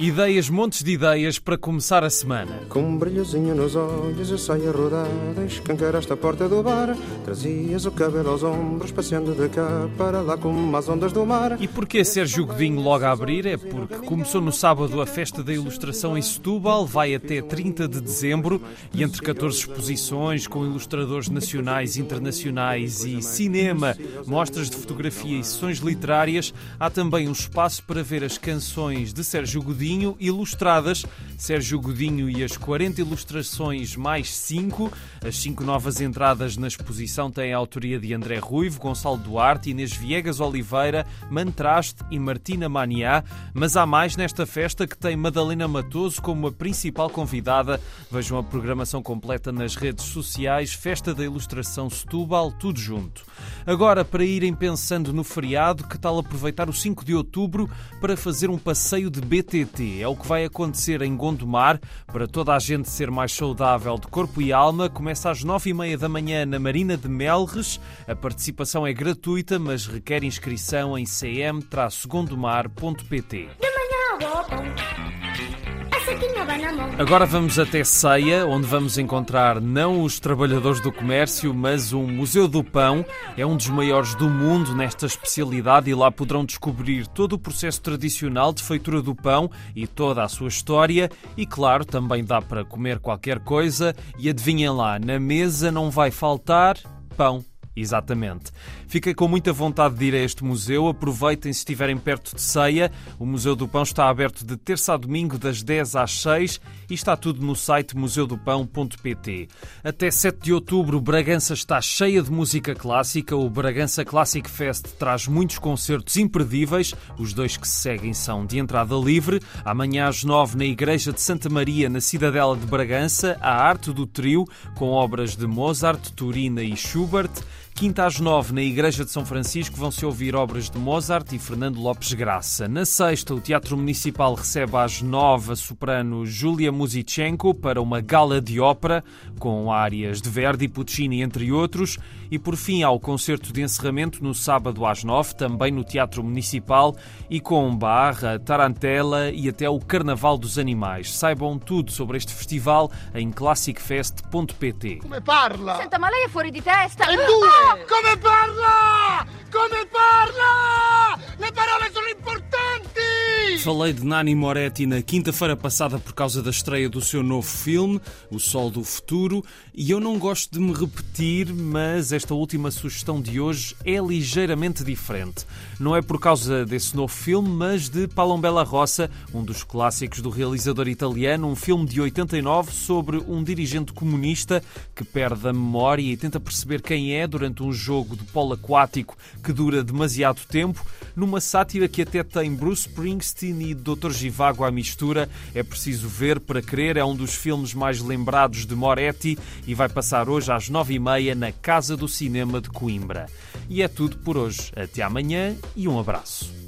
Ideias, montes de ideias para começar a semana. Com um brilhozinho nos olhos eu saio a rodar Escancaraste a porta do bar Trazias o cabelo aos ombros Passeando de cá para lá como as ondas do mar E porquê Sérgio Godinho logo a abrir? É porque começou no sábado a Festa da Ilustração em Setúbal, vai até 30 de dezembro e entre 14 exposições com ilustradores nacionais, internacionais e cinema, mostras de fotografia e sessões literárias, há também um espaço para ver as canções de Sérgio Godinho ilustradas. Sérgio Godinho e as 40 ilustrações mais 5. As 5 novas entradas na exposição têm a autoria de André Ruivo, Gonçalo Duarte, Inês Viegas Oliveira, Mantraste e Martina Maniá. Mas há mais nesta festa que tem Madalena Matoso como a principal convidada. Vejam a programação completa nas redes sociais. Festa da Ilustração Setúbal, tudo junto. Agora, para irem pensando no feriado, que tal aproveitar o 5 de outubro para fazer um passeio de BTT? É o que vai acontecer em Gondomar. Para toda a gente ser mais saudável de corpo e alma, começa às nove e meia da manhã na Marina de Melres. A participação é gratuita, mas requer inscrição em cm-gondomar.pt. Agora vamos até Ceia, onde vamos encontrar não os trabalhadores do comércio, mas um Museu do Pão. É um dos maiores do mundo nesta especialidade e lá poderão descobrir todo o processo tradicional de feitura do pão e toda a sua história. E claro, também dá para comer qualquer coisa. E adivinhem lá, na mesa não vai faltar pão. Exatamente. Fiquei com muita vontade de ir a este museu. Aproveitem se estiverem perto de Ceia. O Museu do Pão está aberto de terça a domingo, das 10 às 6 e está tudo no site museudopão.pt. Até 7 de outubro, Bragança está cheia de música clássica. O Bragança Classic Fest traz muitos concertos imperdíveis. Os dois que se seguem são de entrada livre. Amanhã às 9 na Igreja de Santa Maria, na Cidadela de Bragança, a arte do trio, com obras de Mozart, Turina e Schubert. Quinta às nove, na Igreja de São Francisco, vão-se ouvir obras de Mozart e Fernando Lopes Graça. Na sexta, o Teatro Municipal recebe às nove a soprano Julia Muzichenko para uma gala de ópera, com áreas de Verdi, Puccini, entre outros. E por fim, há o concerto de encerramento no sábado às nove, também no Teatro Municipal, e com barra, tarantela e até o Carnaval dos Animais. Saibam tudo sobre este festival em classicfest.pt. Come parla? Senta, ma lei è fuori di testa! Due! Come parla? Come parla? Falei de Nani Moretti na quinta-feira passada por causa da estreia do seu novo filme, O Sol do Futuro, e eu não gosto de me repetir, mas esta última sugestão de hoje é ligeiramente diferente. Não é por causa desse novo filme, mas de Palombella Rossa, um dos clássicos do realizador italiano, um filme de 89 sobre um dirigente comunista que perde a memória e tenta perceber quem é durante um jogo de polo aquático que dura demasiado tempo, numa sátira que até tem Bruce Springsteen e Dr. Givago à mistura. É preciso ver para crer, é um dos filmes mais lembrados de Moretti e vai passar hoje às nove e meia na Casa do Cinema de Coimbra. E é tudo por hoje. Até amanhã e um abraço.